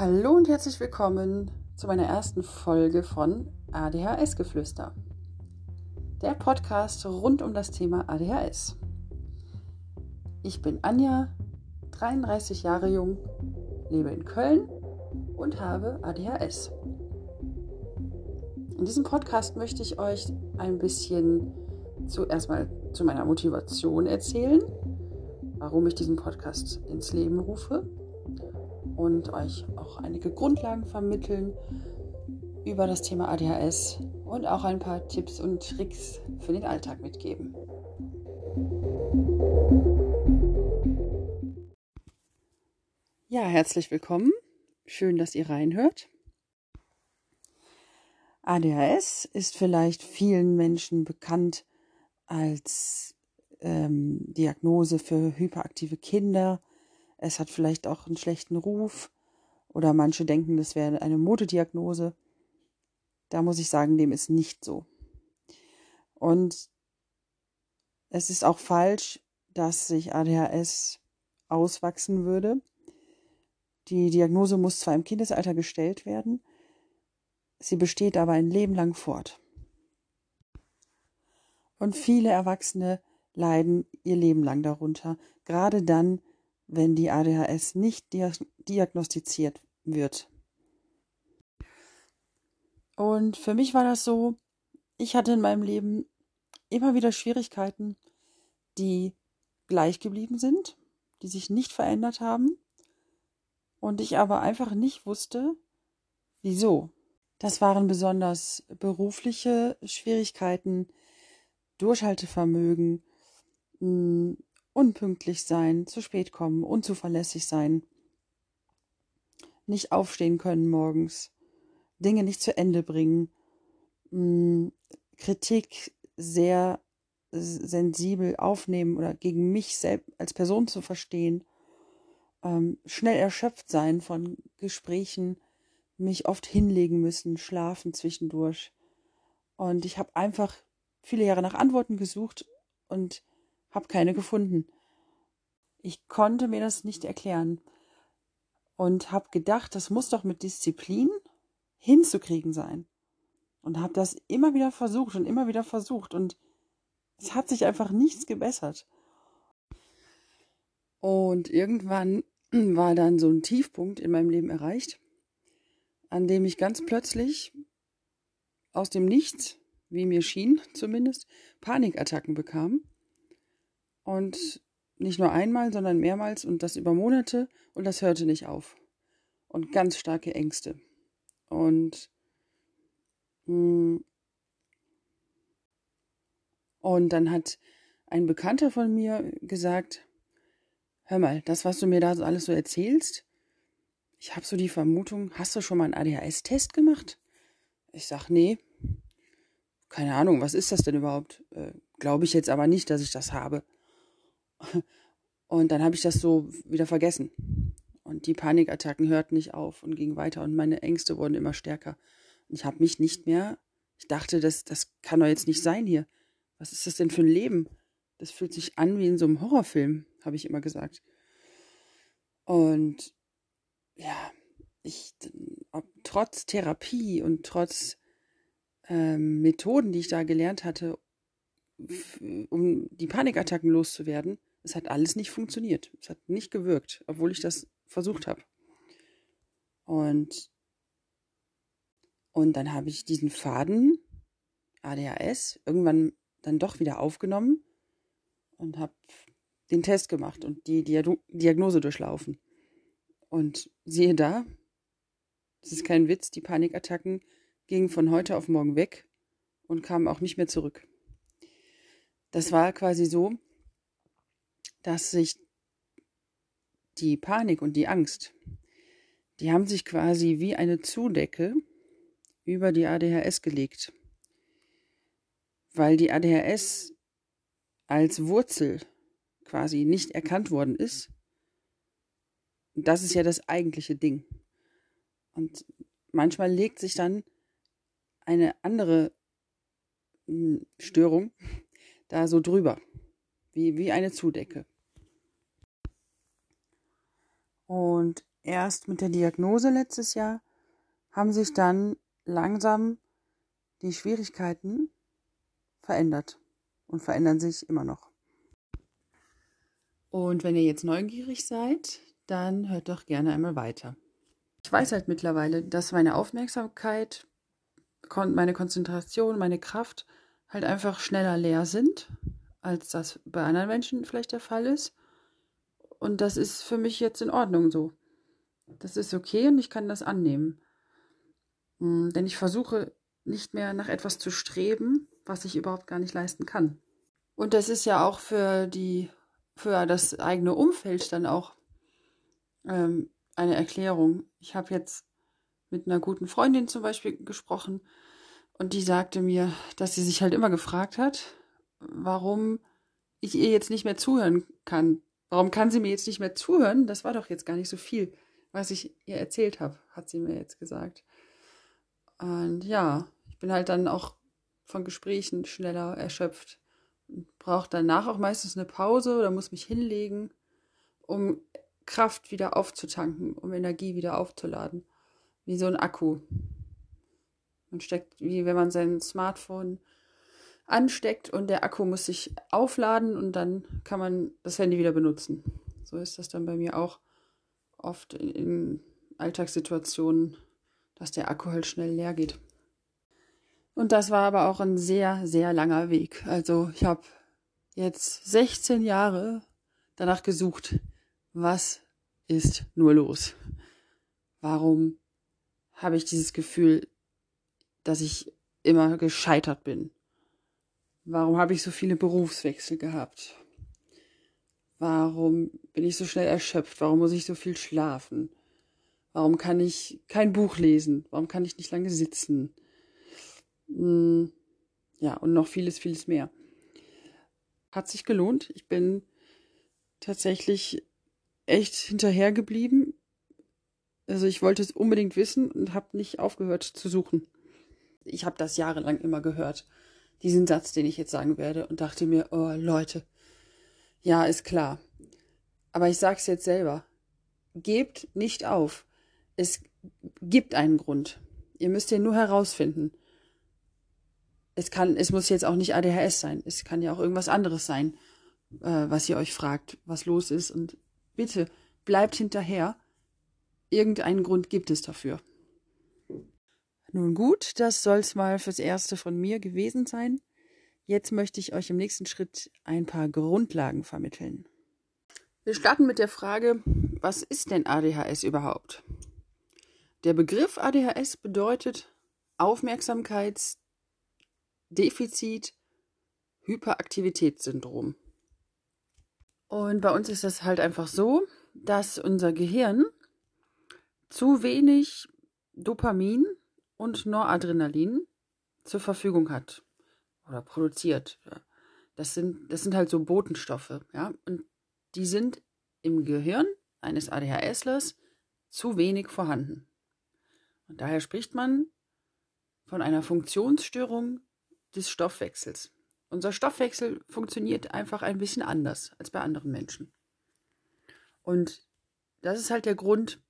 Hallo und herzlich willkommen zu meiner ersten Folge von ADHS Geflüster. Der Podcast rund um das Thema ADHS. Ich bin Anja, 33 Jahre jung, lebe in Köln und habe ADHS. In diesem Podcast möchte ich euch ein bisschen zuerst mal zu meiner Motivation erzählen, warum ich diesen Podcast ins Leben rufe und euch auch einige Grundlagen vermitteln über das Thema ADHS und auch ein paar Tipps und Tricks für den Alltag mitgeben. Ja, herzlich willkommen. Schön, dass ihr reinhört. ADHS ist vielleicht vielen Menschen bekannt als ähm, Diagnose für hyperaktive Kinder es hat vielleicht auch einen schlechten Ruf oder manche denken, das wäre eine Modediagnose. Da muss ich sagen, dem ist nicht so. Und es ist auch falsch, dass sich ADHS auswachsen würde. Die Diagnose muss zwar im Kindesalter gestellt werden, sie besteht aber ein Leben lang fort. Und viele Erwachsene leiden ihr Leben lang darunter, gerade dann, wenn die ADHS nicht diagnostiziert wird. Und für mich war das so, ich hatte in meinem Leben immer wieder Schwierigkeiten, die gleich geblieben sind, die sich nicht verändert haben und ich aber einfach nicht wusste, wieso. Das waren besonders berufliche Schwierigkeiten, Durchhaltevermögen, hm, unpünktlich sein, zu spät kommen, unzuverlässig sein, nicht aufstehen können morgens, Dinge nicht zu Ende bringen, mm, Kritik sehr sensibel aufnehmen oder gegen mich selbst als Person zu verstehen, ähm, schnell erschöpft sein von Gesprächen, mich oft hinlegen müssen, schlafen zwischendurch. Und ich habe einfach viele Jahre nach Antworten gesucht und habe keine gefunden. Ich konnte mir das nicht erklären und habe gedacht, das muss doch mit Disziplin hinzukriegen sein. Und habe das immer wieder versucht und immer wieder versucht und es hat sich einfach nichts gebessert. Und irgendwann war dann so ein Tiefpunkt in meinem Leben erreicht, an dem ich ganz plötzlich aus dem Nichts, wie mir schien zumindest, Panikattacken bekam und nicht nur einmal, sondern mehrmals und das über Monate und das hörte nicht auf. Und ganz starke Ängste. Und, hm, und dann hat ein Bekannter von mir gesagt, hör mal, das, was du mir da alles so erzählst, ich habe so die Vermutung, hast du schon mal einen ADHS-Test gemacht? Ich sag, nee. Keine Ahnung, was ist das denn überhaupt? Äh, Glaube ich jetzt aber nicht, dass ich das habe. Und dann habe ich das so wieder vergessen. Und die Panikattacken hörten nicht auf und gingen weiter und meine Ängste wurden immer stärker. Und ich habe mich nicht mehr, ich dachte, das, das kann doch jetzt nicht sein hier. Was ist das denn für ein Leben? Das fühlt sich an wie in so einem Horrorfilm, habe ich immer gesagt. Und ja, ich, trotz Therapie und trotz ähm, Methoden, die ich da gelernt hatte, um die Panikattacken loszuwerden, es hat alles nicht funktioniert. Es hat nicht gewirkt, obwohl ich das versucht habe. Und, und dann habe ich diesen Faden ADHS irgendwann dann doch wieder aufgenommen und habe den Test gemacht und die Diagnose durchlaufen. Und siehe da, das ist kein Witz, die Panikattacken gingen von heute auf morgen weg und kamen auch nicht mehr zurück. Das war quasi so, dass sich die Panik und die Angst, die haben sich quasi wie eine Zudecke über die ADHS gelegt, weil die ADHS als Wurzel quasi nicht erkannt worden ist. Das ist ja das eigentliche Ding. Und manchmal legt sich dann eine andere hm, Störung da so drüber, wie, wie eine Zudecke. Und erst mit der Diagnose letztes Jahr haben sich dann langsam die Schwierigkeiten verändert und verändern sich immer noch. Und wenn ihr jetzt neugierig seid, dann hört doch gerne einmal weiter. Ich weiß halt mittlerweile, dass meine Aufmerksamkeit, meine Konzentration, meine Kraft halt einfach schneller leer sind, als das bei anderen Menschen vielleicht der Fall ist. Und das ist für mich jetzt in Ordnung so. Das ist okay und ich kann das annehmen. Hm, denn ich versuche nicht mehr nach etwas zu streben, was ich überhaupt gar nicht leisten kann. Und das ist ja auch für die, für das eigene Umfeld dann auch ähm, eine Erklärung. Ich habe jetzt mit einer guten Freundin zum Beispiel gesprochen und die sagte mir, dass sie sich halt immer gefragt hat, warum ich ihr jetzt nicht mehr zuhören kann. Warum kann sie mir jetzt nicht mehr zuhören? Das war doch jetzt gar nicht so viel, was ich ihr erzählt habe, hat sie mir jetzt gesagt. Und ja, ich bin halt dann auch von Gesprächen schneller erschöpft. Brauche danach auch meistens eine Pause oder muss mich hinlegen, um Kraft wieder aufzutanken, um Energie wieder aufzuladen. Wie so ein Akku. Man steckt, wie wenn man sein Smartphone ansteckt und der Akku muss sich aufladen und dann kann man das Handy wieder benutzen. So ist das dann bei mir auch oft in, in Alltagssituationen, dass der Akku halt schnell leer geht. Und das war aber auch ein sehr, sehr langer Weg. Also ich habe jetzt 16 Jahre danach gesucht, was ist nur los? Warum habe ich dieses Gefühl, dass ich immer gescheitert bin? Warum habe ich so viele Berufswechsel gehabt? Warum bin ich so schnell erschöpft? Warum muss ich so viel schlafen? Warum kann ich kein Buch lesen? Warum kann ich nicht lange sitzen? Hm, ja, und noch vieles, vieles mehr. Hat sich gelohnt. Ich bin tatsächlich echt hinterher geblieben. Also ich wollte es unbedingt wissen und habe nicht aufgehört zu suchen. Ich habe das jahrelang immer gehört, diesen Satz, den ich jetzt sagen werde, und dachte mir, oh Leute, ja, ist klar. Aber ich sag's jetzt selber. Gebt nicht auf. Es gibt einen Grund. Ihr müsst ihn nur herausfinden. Es kann, es muss jetzt auch nicht ADHS sein. Es kann ja auch irgendwas anderes sein, äh, was ihr euch fragt, was los ist. Und bitte bleibt hinterher. Irgendeinen Grund gibt es dafür. Nun gut, das soll's mal fürs Erste von mir gewesen sein. Jetzt möchte ich euch im nächsten Schritt ein paar Grundlagen vermitteln. Wir starten mit der Frage, was ist denn ADHS überhaupt? Der Begriff ADHS bedeutet Aufmerksamkeitsdefizit Hyperaktivitätssyndrom. Und bei uns ist das halt einfach so, dass unser Gehirn zu wenig Dopamin und Noradrenalin zur Verfügung hat oder produziert. Das sind, das sind halt so Botenstoffe, ja, und die sind im Gehirn eines ADHSlers zu wenig vorhanden. Und daher spricht man von einer Funktionsstörung des Stoffwechsels. Unser Stoffwechsel funktioniert einfach ein bisschen anders als bei anderen Menschen. Und das ist halt der Grund,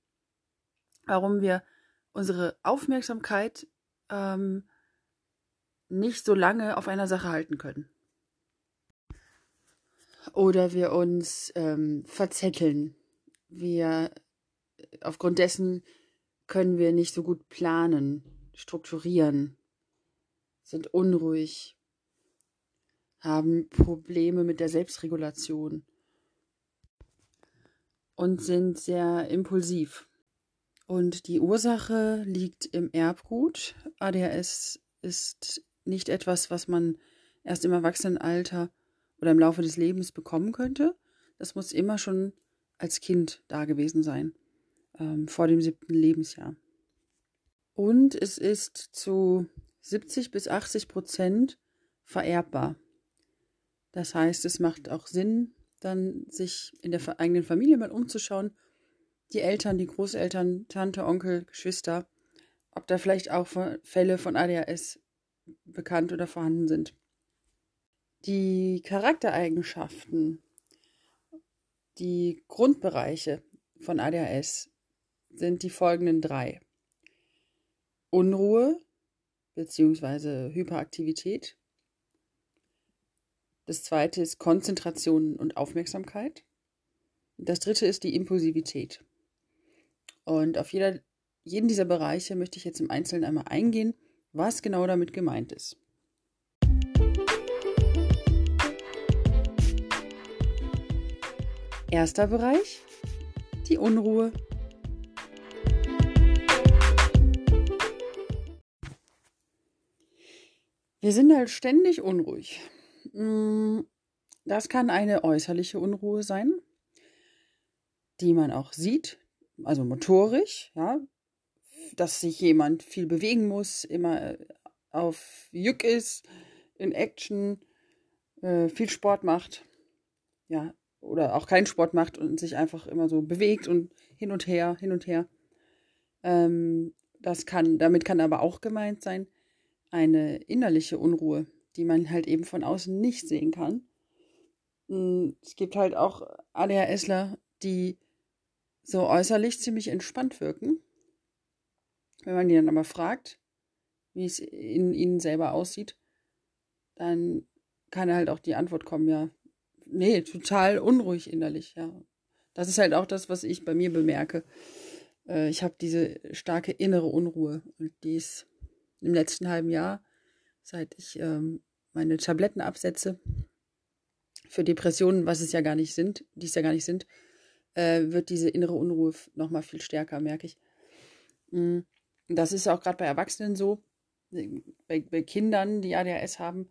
warum wir unsere Aufmerksamkeit ähm, nicht so lange auf einer Sache halten können. Oder wir uns ähm, verzetteln. Wir aufgrund dessen können wir nicht so gut planen, strukturieren, sind unruhig, haben Probleme mit der Selbstregulation und sind sehr impulsiv. Und die Ursache liegt im Erbgut. ADHS ist nicht etwas, was man erst im Erwachsenenalter oder im Laufe des Lebens bekommen könnte. Das muss immer schon als Kind da gewesen sein, ähm, vor dem siebten Lebensjahr. Und es ist zu 70 bis 80 Prozent vererbbar. Das heißt, es macht auch Sinn, dann sich in der eigenen Familie mal umzuschauen, die Eltern, die Großeltern, Tante, Onkel, Geschwister, ob da vielleicht auch Fälle von ADHS bekannt oder vorhanden sind. Die Charaktereigenschaften, die Grundbereiche von ADHS sind die folgenden drei. Unruhe bzw. Hyperaktivität. Das zweite ist Konzentration und Aufmerksamkeit. Das dritte ist die Impulsivität. Und auf jeder, jeden dieser Bereiche möchte ich jetzt im Einzelnen einmal eingehen, was genau damit gemeint ist. Erster Bereich, die Unruhe. Wir sind halt ständig unruhig. Mm, das kann eine äußerliche Unruhe sein, die man auch sieht, also motorisch, ja, dass sich jemand viel bewegen muss, immer auf Jück ist, in Action, äh, viel Sport macht, ja, oder auch keinen Sport macht und sich einfach immer so bewegt und hin und her, hin und her. Ähm, das kann, damit kann aber auch gemeint sein, eine innerliche Unruhe, die man halt eben von außen nicht sehen kann. Hm, es gibt halt auch ADHSler, die so äußerlich ziemlich entspannt wirken. Wenn man die dann aber fragt, wie es in ihnen selber aussieht, dann kann halt auch die Antwort kommen, ja, nee, total unruhig innerlich, ja. Das ist halt auch das, was ich bei mir bemerke. Äh, ich habe diese starke innere Unruhe und die ist im letzten halben Jahr, seit ich ähm, meine Tabletten absetze für Depressionen, was es ja gar nicht sind, die es ja gar nicht sind, äh, wird diese innere Unruhe noch mal viel stärker, merke ich. Mm, das ist auch gerade bei Erwachsenen so. Bei, bei Kindern, die ADHS haben,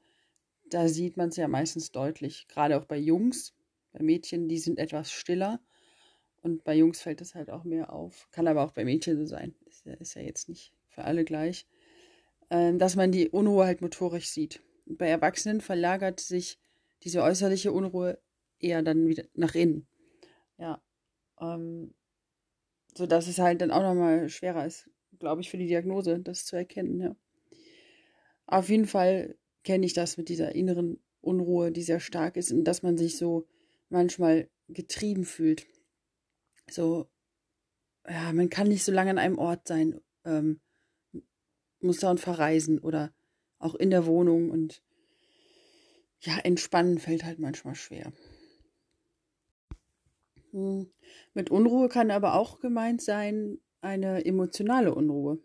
da sieht man es ja meistens deutlich. Gerade auch bei Jungs, bei Mädchen, die sind etwas stiller. Und bei Jungs fällt es halt auch mehr auf. Kann aber auch bei Mädchen so sein. Ist ja, ist ja jetzt nicht für alle gleich. Ähm, dass man die Unruhe halt motorisch sieht. Und bei Erwachsenen verlagert sich diese äußerliche Unruhe eher dann wieder nach innen. Ja. Ähm, so dass es halt dann auch nochmal schwerer ist, glaube ich, für die Diagnose, das zu erkennen, ja. Auf jeden Fall kenne ich das mit dieser inneren Unruhe, die sehr stark ist und dass man sich so manchmal getrieben fühlt. So, ja, man kann nicht so lange an einem Ort sein, ähm, muss dauernd verreisen oder auch in der Wohnung und ja, entspannen fällt halt manchmal schwer. Hm. Mit Unruhe kann aber auch gemeint sein eine emotionale Unruhe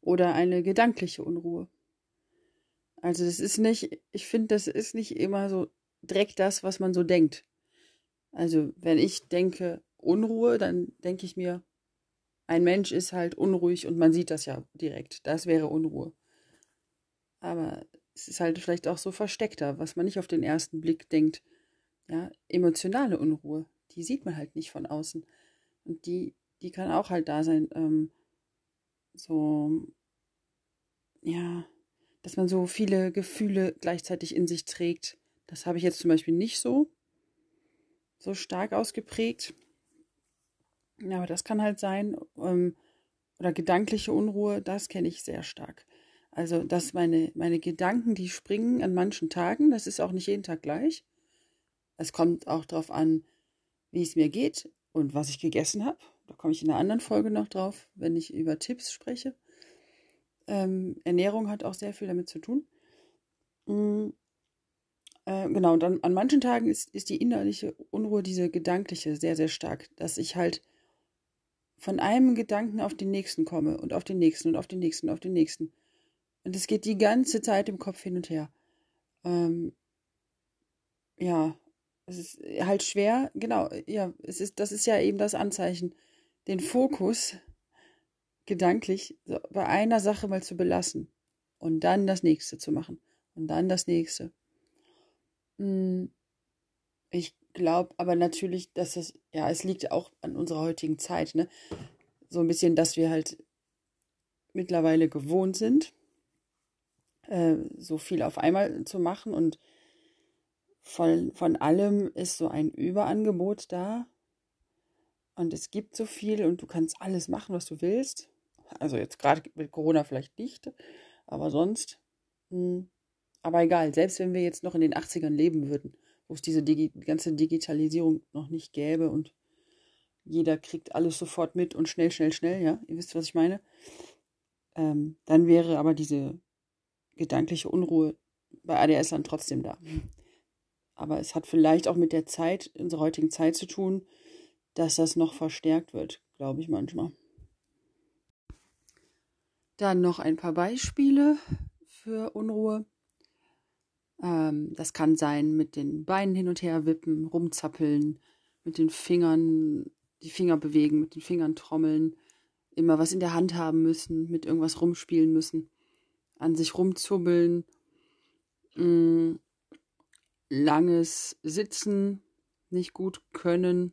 oder eine gedankliche Unruhe. Also das ist nicht, ich finde, das ist nicht immer so direkt das, was man so denkt. Also wenn ich denke Unruhe, dann denke ich mir, ein Mensch ist halt unruhig und man sieht das ja direkt. Das wäre Unruhe. Aber es ist halt vielleicht auch so versteckter, was man nicht auf den ersten Blick denkt. Ja, emotionale Unruhe, die sieht man halt nicht von außen. Und die, die kann auch halt da sein. Ähm, so, ja, dass man so viele Gefühle gleichzeitig in sich trägt. Das habe ich jetzt zum Beispiel nicht so, so stark ausgeprägt. Ja, aber das kann halt sein. Ähm, oder gedankliche Unruhe, das kenne ich sehr stark. Also, dass meine, meine Gedanken, die springen an manchen Tagen, das ist auch nicht jeden Tag gleich. Es kommt auch darauf an, wie es mir geht und was ich gegessen habe. Da komme ich in einer anderen Folge noch drauf, wenn ich über Tipps spreche. Ähm, Ernährung hat auch sehr viel damit zu tun. Mhm. Äh, genau, und dann an manchen Tagen ist, ist die innerliche Unruhe, diese gedankliche, sehr, sehr stark, dass ich halt von einem Gedanken auf den nächsten komme und auf den nächsten und auf den nächsten und auf den nächsten. Und es geht die ganze Zeit im Kopf hin und her. Ähm, ja, es ist halt schwer, genau, ja, es ist, das ist ja eben das Anzeichen, den Fokus gedanklich so bei einer Sache mal zu belassen und dann das nächste zu machen und dann das nächste. Hm, ich glaube aber natürlich, dass das, ja, es liegt auch an unserer heutigen Zeit, ne? So ein bisschen, dass wir halt mittlerweile gewohnt sind, äh, so viel auf einmal zu machen und von, von allem ist so ein Überangebot da. Und es gibt so viel und du kannst alles machen, was du willst. Also jetzt gerade mit Corona vielleicht nicht, aber sonst. Mh. Hm, aber egal, selbst wenn wir jetzt noch in den 80ern leben würden, wo es diese Digi ganze Digitalisierung noch nicht gäbe und jeder kriegt alles sofort mit und schnell, schnell, schnell, ja, ihr wisst, was ich meine. Ähm, dann wäre aber diese gedankliche Unruhe bei ADS dann trotzdem da. Aber es hat vielleicht auch mit der Zeit, unserer heutigen Zeit zu tun, dass das noch verstärkt wird, glaube ich manchmal. Dann noch ein paar Beispiele für Unruhe. Ähm, das kann sein mit den Beinen hin und her wippen, rumzappeln, mit den Fingern, die Finger bewegen, mit den Fingern trommeln, immer was in der Hand haben müssen, mit irgendwas rumspielen müssen, an sich rumzubbeln, mh, mm, langes Sitzen nicht gut können,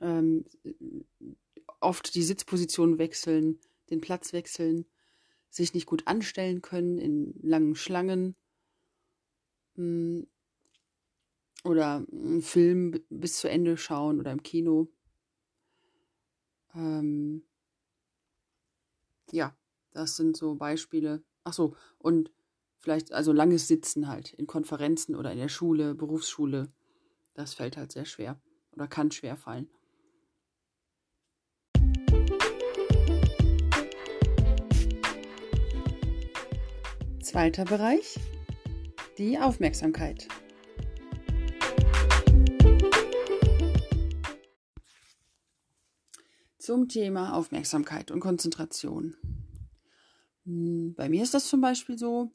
ähm, oft die Sitzposition wechseln, den Platz wechseln, sich nicht gut anstellen können in langen Schlangen mh, mm, oder einen Film bis zu Ende schauen oder im Kino. Ähm, ja, das sind so Beispiele. Ach so, und vielleicht also langes Sitzen halt in Konferenzen oder in der Schule, Berufsschule. Das fällt halt sehr schwer oder kann schwer fallen. Zweiter Bereich, die Aufmerksamkeit. Zum Thema Aufmerksamkeit und Konzentration. Hm, bei mir ist das zum Beispiel so,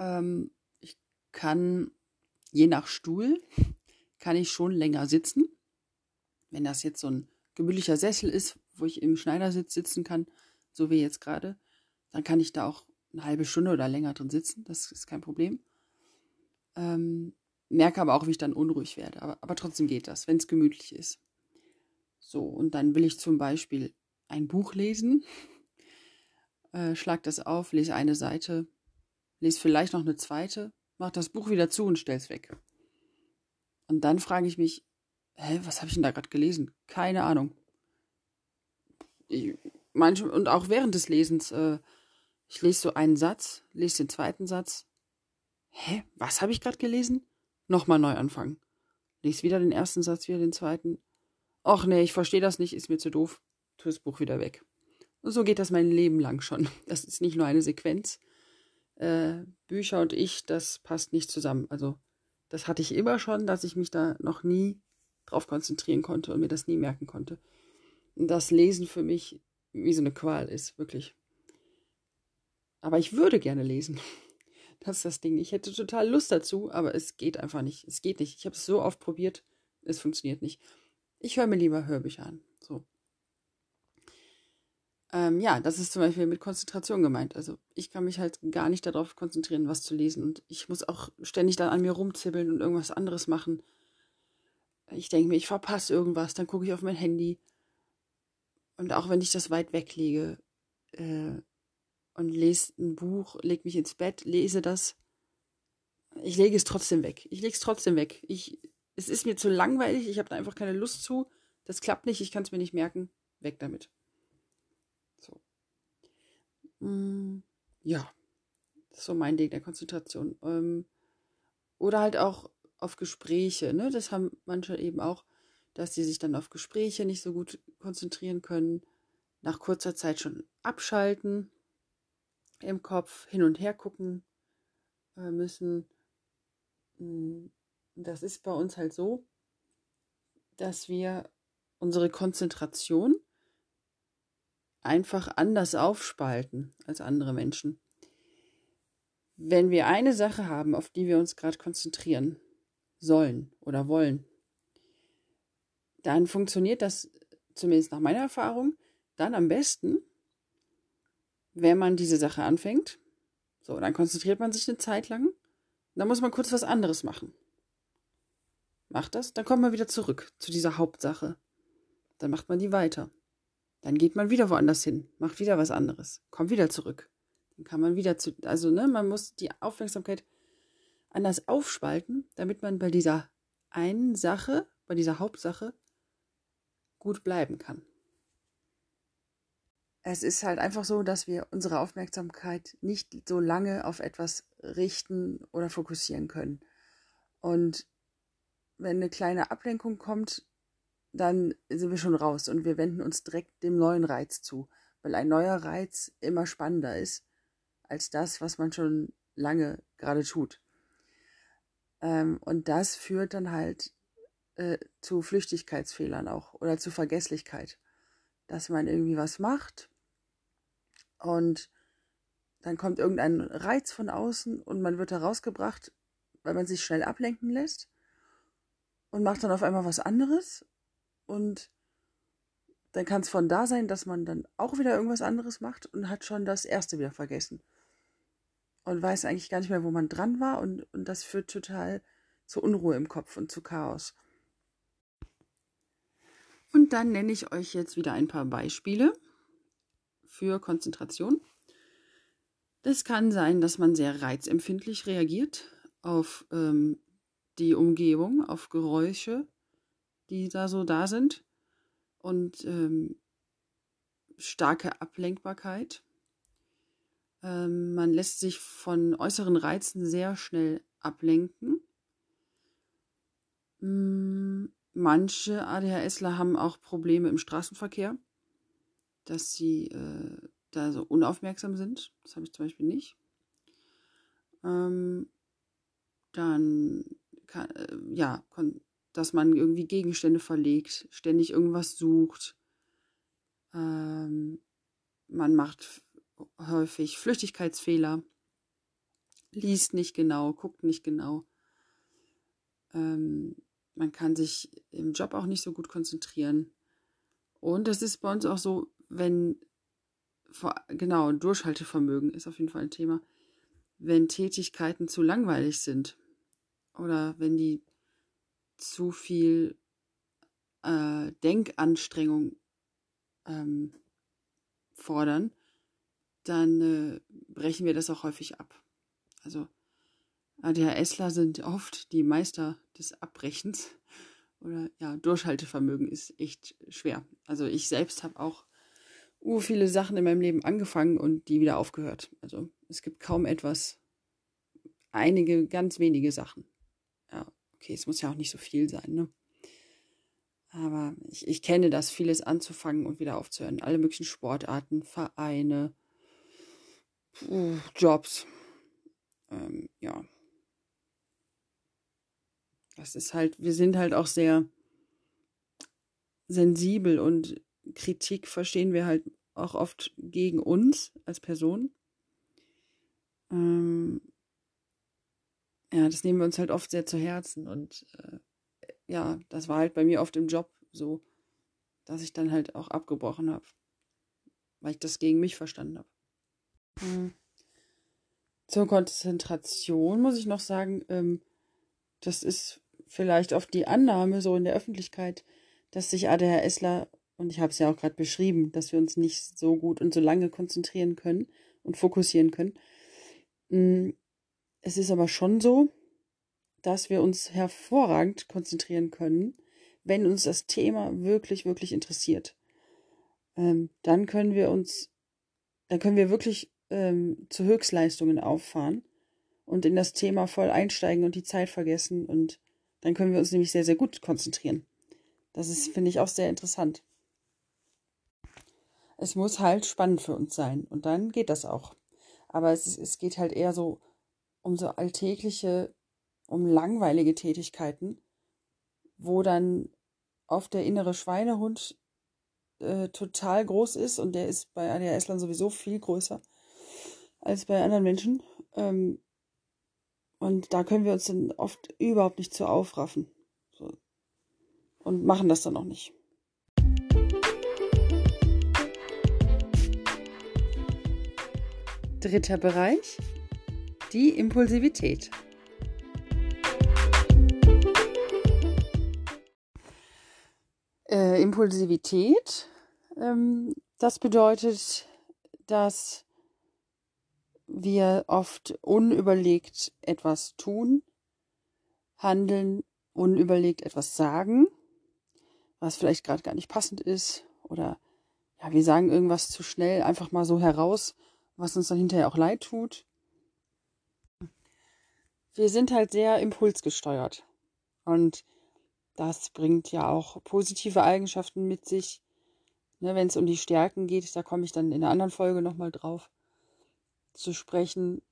ähm, ich kann je nach Stuhl, kann ich schon länger sitzen. Wenn das jetzt so ein gemütlicher Sessel ist, wo ich im Schneidersitz sitzen kann, so wie jetzt gerade, dann kann ich da auch eine halbe Stunde oder länger drin sitzen. Das ist kein Problem. Ähm, merke aber auch, wie ich dann unruhig werde. Aber, aber trotzdem geht das, wenn es gemütlich ist. So, und dann will ich zum Beispiel ein Buch lesen, äh, schlag das auf, lese eine Seite, lese vielleicht noch eine zweite, mach das Buch wieder zu und stell's weg. Und dann frage ich mich, hä, was habe ich denn da gerade gelesen? Keine Ahnung. Ich, manche, und auch während des Lesens äh, ich lese so einen Satz, lese den zweiten Satz. Hä? Was habe ich gerade gelesen? Nochmal neu anfangen. Lies wieder den ersten Satz, wieder den zweiten. Och nee, ich verstehe das nicht, ist mir zu doof. Tu das Buch wieder weg. Und so geht das mein Leben lang schon. Das ist nicht nur eine Sequenz. Äh, Bücher und ich, das passt nicht zusammen. Also, das hatte ich immer schon, dass ich mich da noch nie drauf konzentrieren konnte und mir das nie merken konnte. Und das Lesen für mich wie so eine Qual ist, wirklich. Aber ich würde gerne lesen. Das ist das Ding. Ich hätte total Lust dazu, aber es geht einfach nicht. Es geht nicht. Ich habe es so oft probiert, es funktioniert nicht. Ich höre mir lieber Hörbücher an. Ähm, ja, das ist zum Beispiel mit Konzentration gemeint. Also ich kann mich halt gar nicht darauf konzentrieren, was zu lesen. Und ich muss auch ständig dann an mir rumzibbeln und irgendwas anderes machen. Ich denke mir, ich verpasse irgendwas, dann gucke ich auf mein Handy. Und auch wenn ich das weit weglege, äh, und lese ein Buch, lege mich ins Bett, lese das. Ich lege es trotzdem weg. Ich lege es trotzdem weg. Ich, es ist mir zu langweilig, ich habe da einfach keine Lust zu. Das klappt nicht, ich kann es mir nicht merken. Weg damit. Mm, ja. Das ist so mein Ding der Konzentration. Ähm, oder halt auch auf Gespräche, ne? Das haben manche eben auch, dass sie sich dann auf Gespräche nicht so gut konzentrieren können, nach kurzer Zeit schon abschalten im Kopf hin und her gucken äh, müssen. Hm, das ist bei uns halt so, dass wir unsere Konzentration einfach anders aufspalten als andere Menschen. Wenn wir eine Sache haben, auf die wir uns gerade konzentrieren sollen oder wollen, dann funktioniert das, zumindest nach meiner Erfahrung, dann am besten, wenn man diese Sache anfängt, so, dann konzentriert man sich eine Zeit lang, dann muss man kurz was anderes machen. Macht das, dann kommt man wieder zurück zu dieser Hauptsache. Dann macht man die weiter. Dann geht man wieder woanders hin, macht wieder was anderes, kommt wieder zurück. Dann kann man wieder zu, also ne, man muss die Aufmerksamkeit anders aufspalten, damit man bei dieser einen Sache, bei dieser Hauptsache gut bleiben kann es ist halt einfach so, dass wir unsere Aufmerksamkeit nicht so lange auf etwas richten oder fokussieren können. Und wenn eine kleine Ablenkung kommt, dann sind wir schon raus und wir wenden uns direkt dem neuen Reiz zu, weil ein neuer Reiz immer spannender ist als das, was man schon lange gerade tut. Ähm, und das führt dann halt äh, zu Flüchtigkeitsfehlern auch oder zu Vergesslichkeit, dass man irgendwie was macht und dann kommt irgendein Reiz von außen und man wird herausgebracht, weil man sich schnell ablenken lässt und macht dann auf einmal was anderes und dann kann es von da sein, dass man dann auch wieder irgendwas anderes macht und hat schon das erste wieder vergessen und weiß eigentlich gar nicht mehr, wo man dran war und, und das führt total zu Unruhe im Kopf und zu Chaos. Und dann nenne ich euch jetzt wieder ein paar Beispiele für Konzentration. Das kann sein, dass man sehr reizempfindlich reagiert auf ähm, die Umgebung, auf Geräusche, die da so da sind und ähm, starke Ablenkbarkeit. Ähm, man lässt sich von äußeren Reizen sehr schnell ablenken. Hm, manche ADHSler haben auch Probleme im Straßenverkehr, dass sie äh, da so unaufmerksam sind. Das habe ich zum Beispiel nicht. Ähm, dann, kann, äh, ja, dass man irgendwie Gegenstände verlegt, ständig irgendwas sucht. Ähm, man macht häufig Flüchtigkeitsfehler, liest nicht genau, guckt nicht genau. Ähm, man kann sich im Job auch nicht so gut konzentrieren. Und das ist bei uns auch so, wenn, genau, Durchhaltevermögen ist auf jeden Fall ein Thema. Wenn Tätigkeiten zu langweilig sind oder wenn die zu viel äh, Denkanstrengung ähm, fordern, dann äh, brechen wir das auch häufig ab. Also ADHSler sind oft die Meister des Abbrechens oder ja, Durchhaltevermögen ist echt schwer. Also ich selbst habe auch uh, viele Sachen in meinem Leben angefangen und die wieder aufgehört. Also es gibt kaum etwas, einige ganz wenige Sachen. Okay, es muss ja auch nicht so viel sein, ne? Aber ich, ich kenne das, vieles anzufangen und wieder aufzuhören. Alle möglichen Sportarten, Vereine, Jobs. Ähm, ja. Das ist halt, wir sind halt auch sehr sensibel und Kritik verstehen wir halt auch oft gegen uns als Person. Ähm, ja, das nehmen wir uns halt oft sehr zu Herzen und äh, ja, das war halt bei mir oft im Job so, dass ich dann halt auch abgebrochen habe, weil ich das gegen mich verstanden habe. Mhm. Zur Konzentration muss ich noch sagen, ähm, das ist vielleicht oft die Annahme so in der Öffentlichkeit, dass sich ADHSler, und ich habe es ja auch gerade beschrieben, dass wir uns nicht so gut und so lange konzentrieren können und fokussieren können. Es ist aber schon so, dass wir uns hervorragend konzentrieren können, wenn uns das Thema wirklich, wirklich interessiert. Ähm, dann können wir uns, dann können wir wirklich ähm, zu Höchstleistungen auffahren und in das Thema voll einsteigen und die Zeit vergessen und dann können wir uns nämlich sehr, sehr gut konzentrieren. Das ist, finde ich, auch sehr interessant. Es muss halt spannend für uns sein und dann geht das auch. Aber es, es geht halt eher so um so alltägliche, um langweilige Tätigkeiten, wo dann oft der innere Schweinehund äh, total groß ist und der ist bei ADHS-Lern sowieso viel größer als bei anderen Menschen. Ähm, und da können wir uns dann oft überhaupt nicht zu aufraffen. So. Und machen das dann auch nicht. Dritter Bereich, die Impulsivität. Äh, Impulsivität, ähm, das bedeutet, dass wir oft unüberlegt etwas tun, handeln, unüberlegt etwas sagen, was vielleicht gerade gar nicht passend ist oder ja, wir sagen irgendwas zu schnell einfach mal so heraus, was uns dann hinterher auch leid tut. Wir sind halt sehr impulsgesteuert und das bringt ja auch positive Eigenschaften mit sich. Ne, Wenn es um die Stärken geht, da komme ich dann in einer anderen Folge nochmal drauf zu sprechen.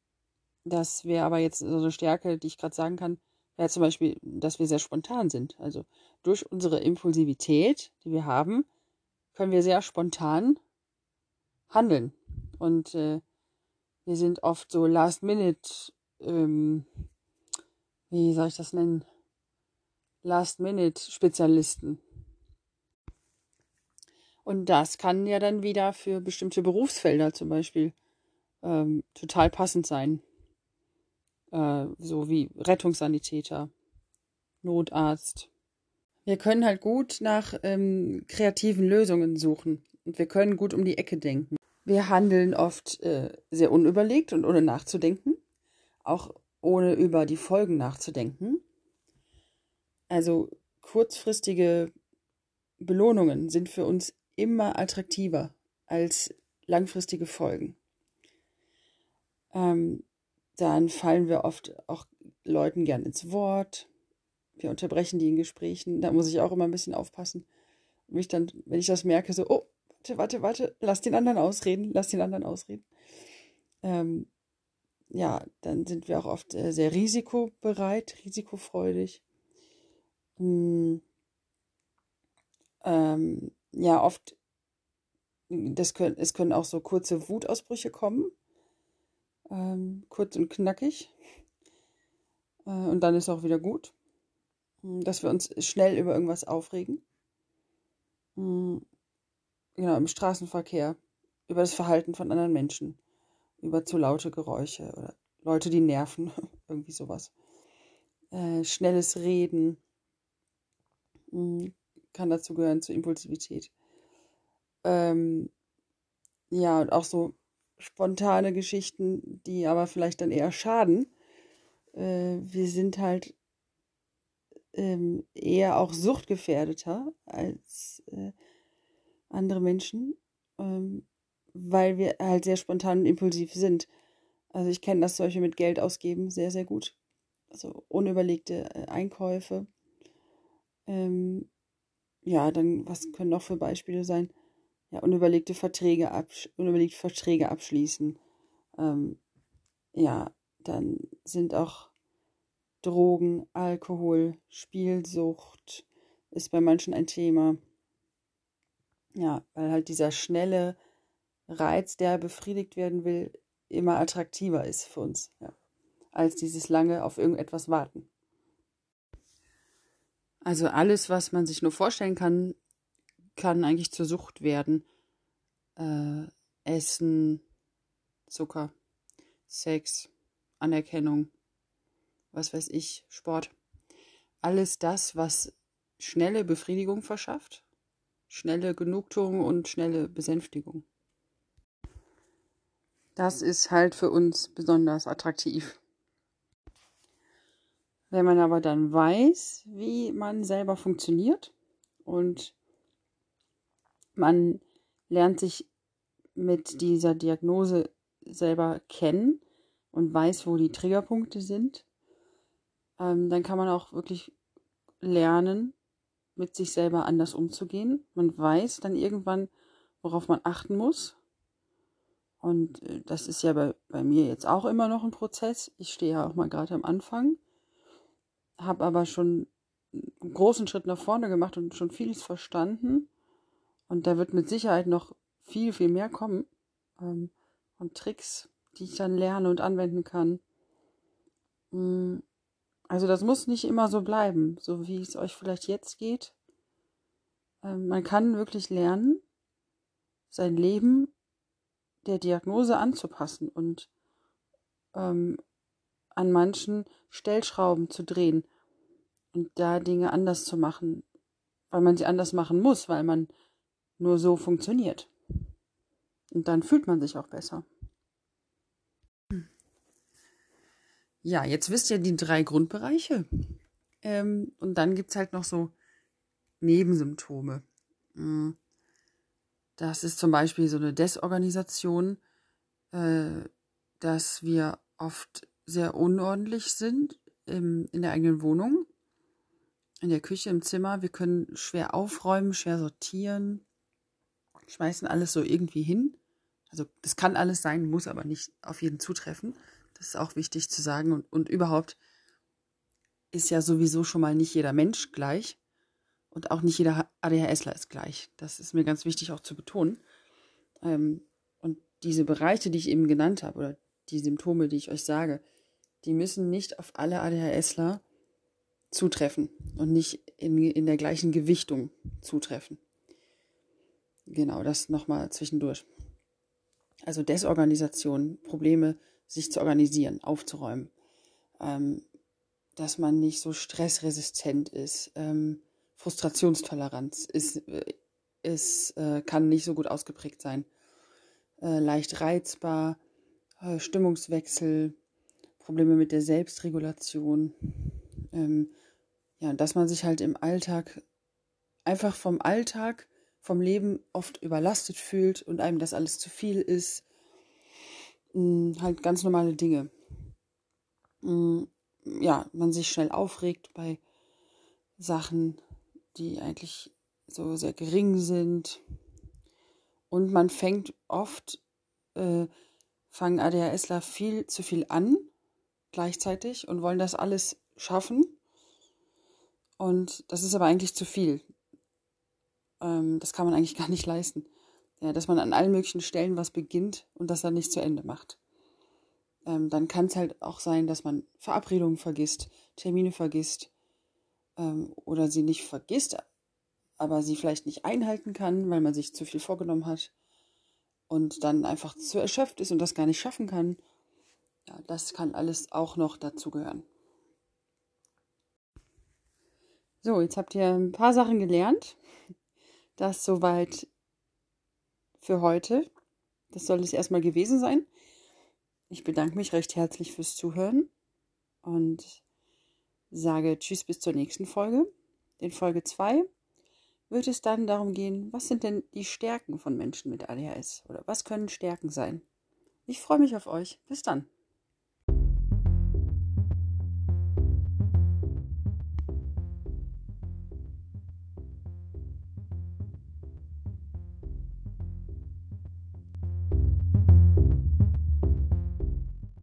Das wäre aber jetzt so eine Stärke, die ich gerade sagen kann, wäre zum Beispiel, dass wir sehr spontan sind. Also durch unsere Impulsivität, die wir haben, können wir sehr spontan handeln. Und äh, wir sind oft so Last-Minute, ähm, wie soll ich das nennen? Last-Minute-Spezialisten. Und das kann ja dann wieder für bestimmte Berufsfelder zum Beispiel ähm, total passend sein. Äh, so wie Rettungssanitäter, Notarzt. Wir können halt gut nach ähm, kreativen Lösungen suchen und wir können gut um die Ecke denken. Wir handeln oft äh, sehr unüberlegt und ohne nachzudenken, auch ohne über die Folgen nachzudenken. Also kurzfristige Belohnungen sind für uns immer attraktiver als langfristige Folgen. Ähm, dann fallen wir oft auch Leuten gern ins Wort. Wir unterbrechen die in Gesprächen. Da muss ich auch immer ein bisschen aufpassen. Mich dann, wenn ich das merke, so, oh, warte, warte, warte, lass den anderen ausreden, lass den anderen ausreden. Ähm, ja, dann sind wir auch oft äh, sehr risikobereit, risikofreudig. Hm. Ähm, ja, oft, das können, es können auch so kurze Wutausbrüche kommen. Ähm, kurz und knackig. Äh, und dann ist auch wieder gut. Hm, dass wir uns schnell über irgendwas aufregen. Hm, genau, im Straßenverkehr. Über das Verhalten von anderen Menschen. Über zu laute Geräusche oder Leute, die nerven. Irgendwie sowas. Äh, schnelles Reden hm, kann dazu gehören, zur Impulsivität. Ähm, ja, und auch so spontane Geschichten, die aber vielleicht dann eher schaden. Äh, wir sind halt ähm, eher auch suchtgefährdeter als äh, andere Menschen, ähm, weil wir halt sehr spontan und impulsiv sind. Also ich kenne das solche mit Geld ausgeben sehr, sehr gut. Also unüberlegte äh, Einkäufe. Ähm, ja, dann, was können noch für Beispiele sein? Ja, unüberlegte Verträge, absch unüberlegte Verträge abschließen. Ähm, ja, dann sind auch Drogen, Alkohol, Spielsucht ist bei manchen ein Thema. Ja, weil halt dieser schnelle Reiz, der befriedigt werden will, immer attraktiver ist für uns, ja, als dieses lange auf irgendetwas warten. Also alles, was man sich nur vorstellen kann, kann eigentlich zur Sucht werden. Äh, Essen, Zucker, Sex, Anerkennung, was weiß ich, Sport. Alles das, was schnelle Befriedigung verschafft, schnelle Genugtuung und schnelle Besänftigung. Das ist halt für uns besonders attraktiv. Wenn man aber dann weiß, wie man selber funktioniert und man lernt sich mit dieser Diagnose selber kennen und weiß, wo die Triggerpunkte sind, ähm, dann kann man auch wirklich lernen, mit sich selber anders umzugehen. Man weiß dann irgendwann, worauf man achten muss. Und äh, das ist ja bei, bei mir jetzt auch immer noch ein Prozess. Ich stehe ja auch mal gerade am Anfang habe aber schon einen großen Schritt nach vorne gemacht und schon vieles verstanden. Und da wird mit Sicherheit noch viel, viel mehr kommen. Ähm, und Tricks, die ich dann lerne und anwenden kann. Mm, also das muss nicht immer so bleiben, so wie es euch vielleicht jetzt geht. Ähm, man kann wirklich lernen, sein Leben der Diagnose anzupassen und ähm, an manchen Stellschrauben zu drehen und da Dinge anders zu machen, weil man sie anders machen muss, weil man nur so funktioniert. Und dann fühlt man sich auch besser. Ja, jetzt wisst ihr die drei Grundbereiche. Ähm, und dann gibt es halt noch so Nebensymptome. Mm. Das ist zum Beispiel so eine Desorganisation, äh, dass wir oft sehr unordentlich sind im, in der eigenen Wohnung. in der Küche, im Zimmer. Wir können schwer aufräumen, schwer sortieren, schmeißen alles so irgendwie hin. Also das kann alles sein, muss aber nicht auf jeden zutreffen. Das ist auch wichtig zu sagen. Und, und überhaupt ist ja sowieso schon mal nicht jeder Mensch gleich. Und auch nicht jeder ADHSler ist gleich. Das ist mir ganz wichtig auch zu betonen. Ähm, und diese Bereiche, die ich eben genannt habe, oder die Symptome, die ich euch sage, die müssen nicht auf alle ADHSler zutreffen und nicht in, in der gleichen Gewichtung zutreffen. Genau, das nochmal zwischendurch. Also Desorganisation, Probleme, sich zu organisieren, aufzuräumen, ähm, dass man nicht so stressresistent ist, ähm, Frustrationstoleranz ist, äh, ist äh, kann nicht so gut ausgeprägt sein, äh, leicht reizbar, äh, Stimmungswechsel, Probleme mit der Selbstregulation, ähm, ja, dass man sich halt im Alltag einfach vom Alltag, vom Leben oft überlastet fühlt und einem das alles zu viel ist. Hm, halt ganz normale Dinge. Hm, ja, man sich schnell aufregt bei Sachen, die eigentlich so sehr gering sind. Und man fängt oft, äh, fangen ADHSler viel zu viel an gleichzeitig und wollen das alles schaffen und das ist aber eigentlich zu viel. Ähm, das kann man eigentlich gar nicht leisten. Ja, dass man an allen möglichen Stellen was beginnt und das dann nicht zu Ende macht. Ähm, dann kann es halt auch sein, dass man Verabredungen vergisst, Termine vergisst ähm, oder sie nicht vergisst, aber sie vielleicht nicht einhalten kann, weil man sich zu viel vorgenommen hat und dann einfach zu erschöpft ist und das gar nicht schaffen kann. Ja, das kann alles auch noch dazugehören. So, jetzt habt ihr ein paar Sachen gelernt. Das soweit für heute. Das soll es erstmal gewesen sein. Ich bedanke mich recht herzlich fürs Zuhören und sage Tschüss bis zur nächsten Folge. In Folge 2 wird es dann darum gehen, was sind denn die Stärken von Menschen mit ADHS oder was können Stärken sein. Ich freue mich auf euch. Bis dann.